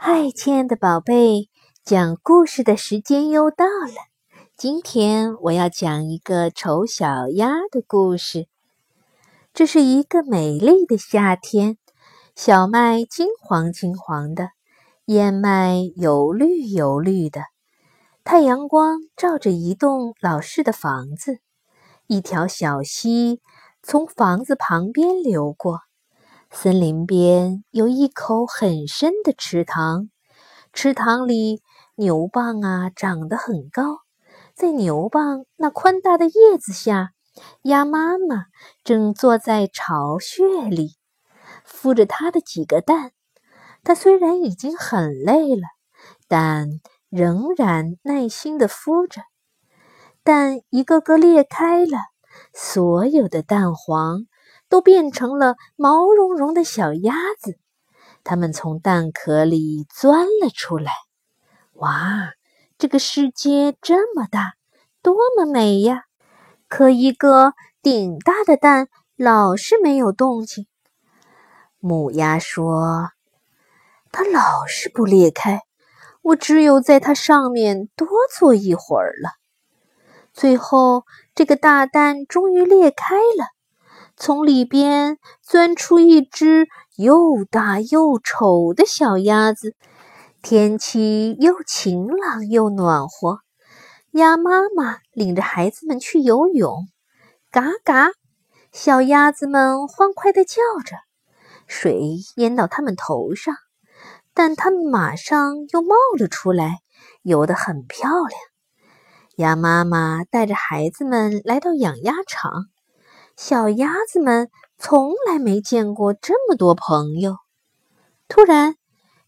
嗨，亲爱的宝贝，讲故事的时间又到了。今天我要讲一个丑小鸭的故事。这是一个美丽的夏天，小麦金黄金黄的，燕麦油绿油绿的。太阳光照着一栋老式的房子，一条小溪从房子旁边流过。森林边有一口很深的池塘，池塘里牛蒡啊长得很高，在牛蒡那宽大的叶子下，鸭妈妈正坐在巢穴里，孵着它的几个蛋。它虽然已经很累了，但仍然耐心地孵着。蛋一个个裂开了，所有的蛋黄。都变成了毛茸茸的小鸭子，它们从蛋壳里钻了出来。哇，这个世界这么大，多么美呀！可一个顶大的蛋老是没有动静。母鸭说：“它老是不裂开，我只有在它上面多坐一会儿了。”最后，这个大蛋终于裂开了。从里边钻出一只又大又丑的小鸭子。天气又晴朗又暖和，鸭妈妈领着孩子们去游泳。嘎嘎，小鸭子们欢快地叫着，水淹到它们头上，但它们马上又冒了出来，游得很漂亮。鸭妈妈带着孩子们来到养鸭场。小鸭子们从来没见过这么多朋友。突然，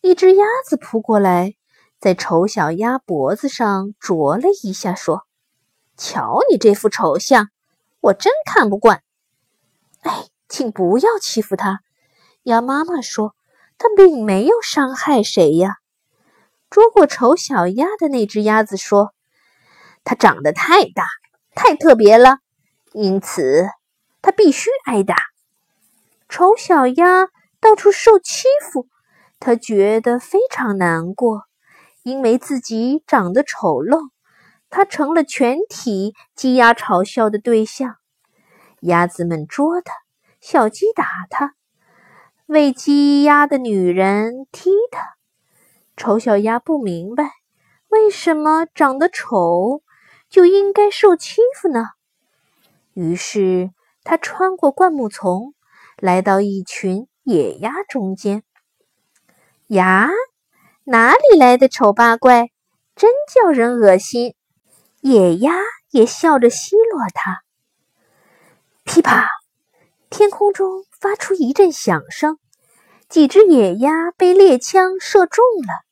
一只鸭子扑过来，在丑小鸭脖子上啄了一下，说：“瞧你这副丑相，我真看不惯。”哎，请不要欺负它。鸭妈妈说：“它并没有伤害谁呀。”捉过丑小鸭的那只鸭子说：“它长得太大，太特别了，因此。”他必须挨打。丑小鸭到处受欺负，他觉得非常难过，因为自己长得丑陋，他成了全体鸡鸭嘲笑的对象。鸭子们捉他，小鸡打他，喂鸡鸭的女人踢他。丑小鸭不明白，为什么长得丑就应该受欺负呢？于是。他穿过灌木丛，来到一群野鸭中间。呀，哪里来的丑八怪，真叫人恶心！野鸭也笑着奚落他。噼啪，天空中发出一阵响声，几只野鸭被猎枪射中了。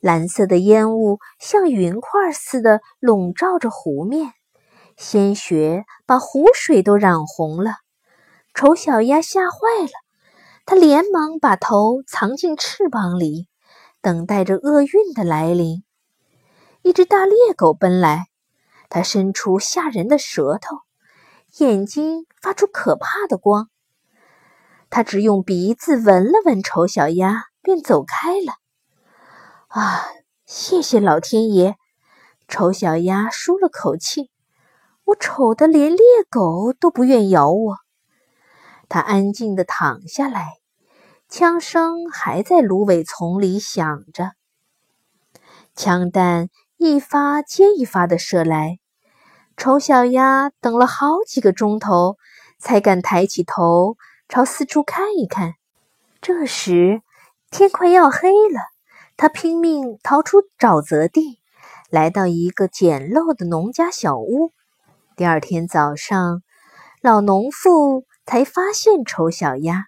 蓝色的烟雾像云块似的笼罩着湖面。鲜血把湖水都染红了，丑小鸭吓坏了，它连忙把头藏进翅膀里，等待着厄运的来临。一只大猎狗奔来，它伸出吓人的舌头，眼睛发出可怕的光。它只用鼻子闻了闻丑小鸭，便走开了。啊，谢谢老天爷！丑小鸭舒了口气。我丑的连猎狗都不愿咬我。他安静地躺下来，枪声还在芦苇丛里响着。枪弹一发接一发地射来，丑小鸭等了好几个钟头，才敢抬起头朝四处看一看。这时天快要黑了，他拼命逃出沼泽地，来到一个简陋的农家小屋。第二天早上，老农妇才发现丑小鸭。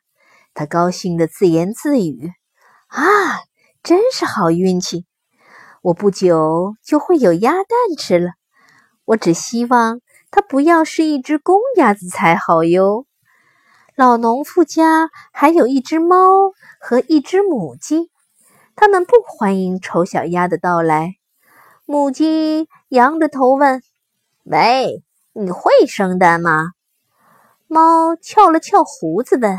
他高兴地自言自语：“啊，真是好运气！我不久就会有鸭蛋吃了。我只希望它不要是一只公鸭子才好哟。”老农妇家还有一只猫和一只母鸡，他们不欢迎丑小鸭的到来。母鸡扬着头问：“喂？”你会生蛋吗？猫翘了翘胡子问：“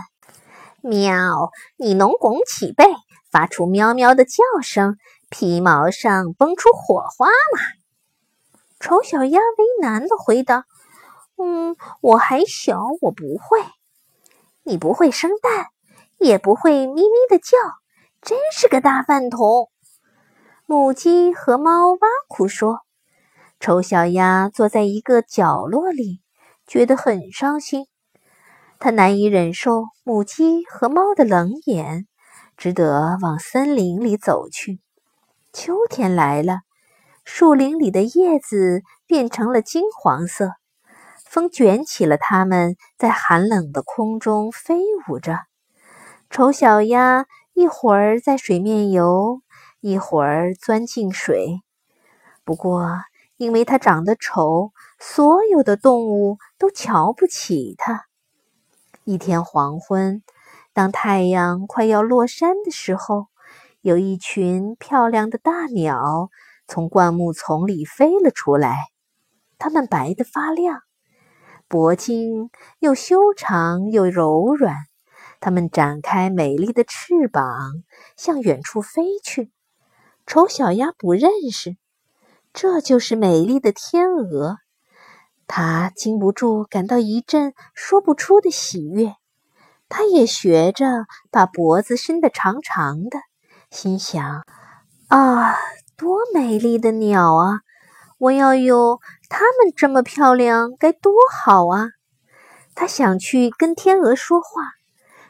喵，你能拱起背，发出喵喵的叫声，皮毛上蹦出火花吗？丑小鸭为难的回答：“嗯，我还小，我不会。你不会生蛋，也不会咪咪的叫，真是个大饭桶。”母鸡和猫挖苦说：“丑小鸭坐在一个角落里，觉得很伤心。它难以忍受母鸡和猫的冷眼，只得往森林里走去。秋天来了，树林里的叶子变成了金黄色，风卷起了它们，在寒冷的空中飞舞着。丑小鸭一会儿在水面游。”一会儿钻进水，不过因为它长得丑，所有的动物都瞧不起它。一天黄昏，当太阳快要落山的时候，有一群漂亮的大鸟从灌木丛里飞了出来。它们白得发亮，脖颈又修长又柔软。它们展开美丽的翅膀，向远处飞去。丑小鸭不认识，这就是美丽的天鹅。它禁不住感到一阵说不出的喜悦。它也学着把脖子伸得长长的，心想：“啊，多美丽的鸟啊！我要有它们这么漂亮，该多好啊！”它想去跟天鹅说话，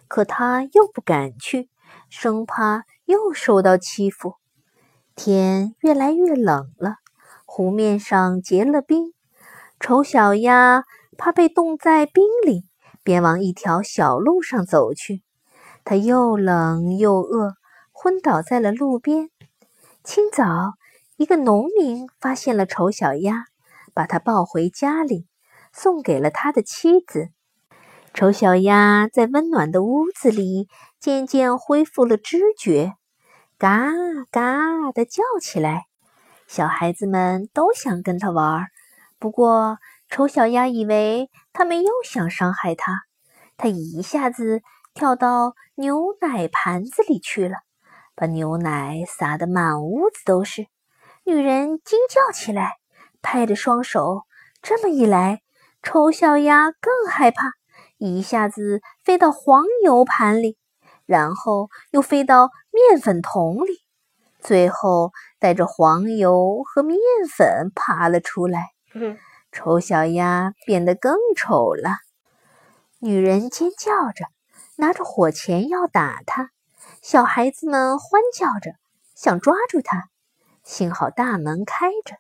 可它又不敢去，生怕又受到欺负。天越来越冷了，湖面上结了冰。丑小鸭怕被冻在冰里，便往一条小路上走去。它又冷又饿，昏倒在了路边。清早，一个农民发现了丑小鸭，把它抱回家里，送给了他的妻子。丑小鸭在温暖的屋子里渐渐恢复了知觉。嘎嘎的叫起来，小孩子们都想跟他玩。不过，丑小鸭以为他们又想伤害它，它一下子跳到牛奶盘子里去了，把牛奶洒得满屋子都是。女人惊叫起来，拍着双手。这么一来，丑小鸭更害怕，一下子飞到黄油盘里。然后又飞到面粉桶里，最后带着黄油和面粉爬了出来。丑小鸭变得更丑了。女人尖叫着，拿着火钳要打它；小孩子们欢叫着，想抓住它。幸好大门开着，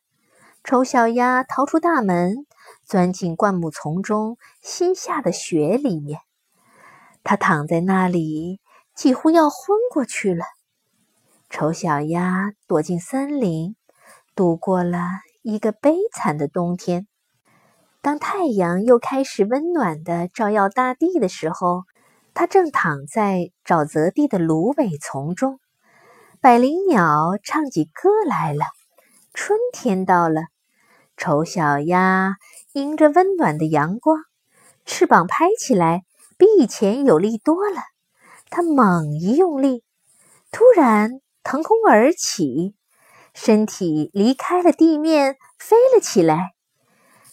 丑小鸭逃出大门，钻进灌木丛中新下的雪里面。它躺在那里。几乎要昏过去了。丑小鸭躲进森林，度过了一个悲惨的冬天。当太阳又开始温暖的照耀大地的时候，它正躺在沼泽地的芦苇丛中。百灵鸟唱起歌来了，春天到了。丑小鸭迎着温暖的阳光，翅膀拍起来比以前有力多了。它猛一用力，突然腾空而起，身体离开了地面，飞了起来。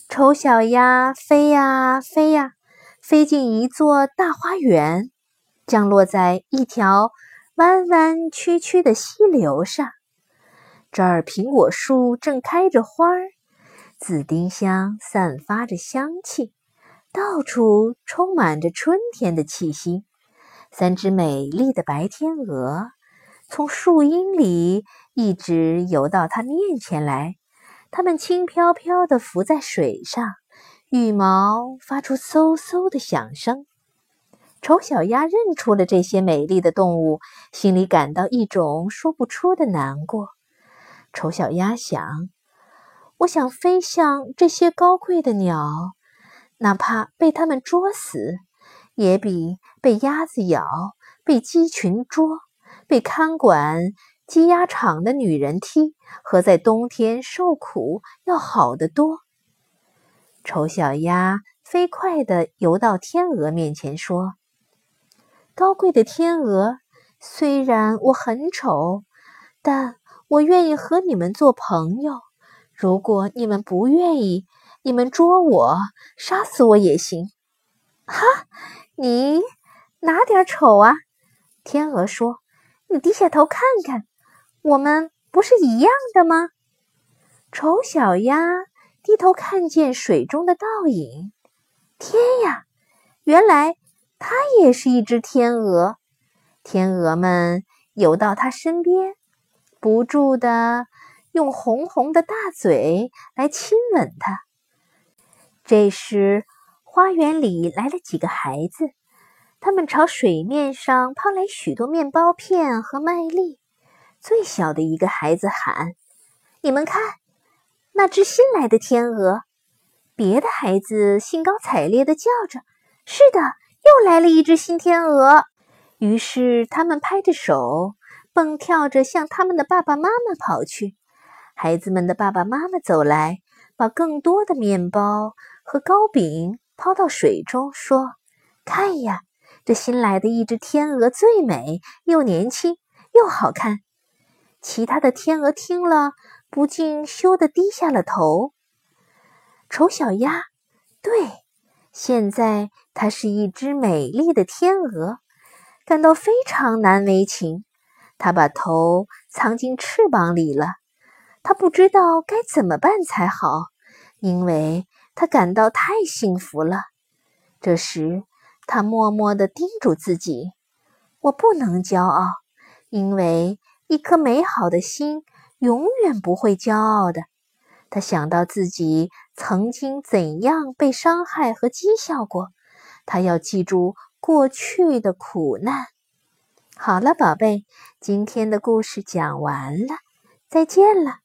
丑小鸭飞呀飞呀，飞进一座大花园，降落在一条弯弯曲曲的溪流上。这儿苹果树正开着花儿，紫丁香散发着香气，到处充满着春天的气息。三只美丽的白天鹅从树荫里一直游到它面前来，它们轻飘飘地浮在水上，羽毛发出嗖嗖的响声。丑小鸭认出了这些美丽的动物，心里感到一种说不出的难过。丑小鸭想：“我想飞向这些高贵的鸟，哪怕被它们捉死。”也比被鸭子咬、被鸡群捉、被看管鸡鸭场的女人踢和在冬天受苦要好得多。丑小鸭飞快地游到天鹅面前，说：“高贵的天鹅，虽然我很丑，但我愿意和你们做朋友。如果你们不愿意，你们捉我、杀死我也行。”哈，你哪点丑啊？天鹅说：“你低下头看看，我们不是一样的吗？”丑小鸭低头看见水中的倒影，天呀，原来它也是一只天鹅。天鹅们游到它身边，不住地用红红的大嘴来亲吻它。这时，花园里来了几个孩子。他们朝水面上抛来许多面包片和麦粒。最小的一个孩子喊：“你们看，那只新来的天鹅！”别的孩子兴高采烈地叫着：“是的，又来了一只新天鹅！”于是他们拍着手，蹦跳着向他们的爸爸妈妈跑去。孩子们的爸爸妈妈走来，把更多的面包和糕饼抛到水中，说：“看呀！”这新来的一只天鹅最美，又年轻又好看。其他的天鹅听了，不禁羞得低下了头。丑小鸭，对，现在它是一只美丽的天鹅，感到非常难为情。它把头藏进翅膀里了，它不知道该怎么办才好，因为它感到太幸福了。这时。他默默地叮嘱自己：“我不能骄傲，因为一颗美好的心永远不会骄傲的。”他想到自己曾经怎样被伤害和讥笑过，他要记住过去的苦难。好了，宝贝，今天的故事讲完了，再见了。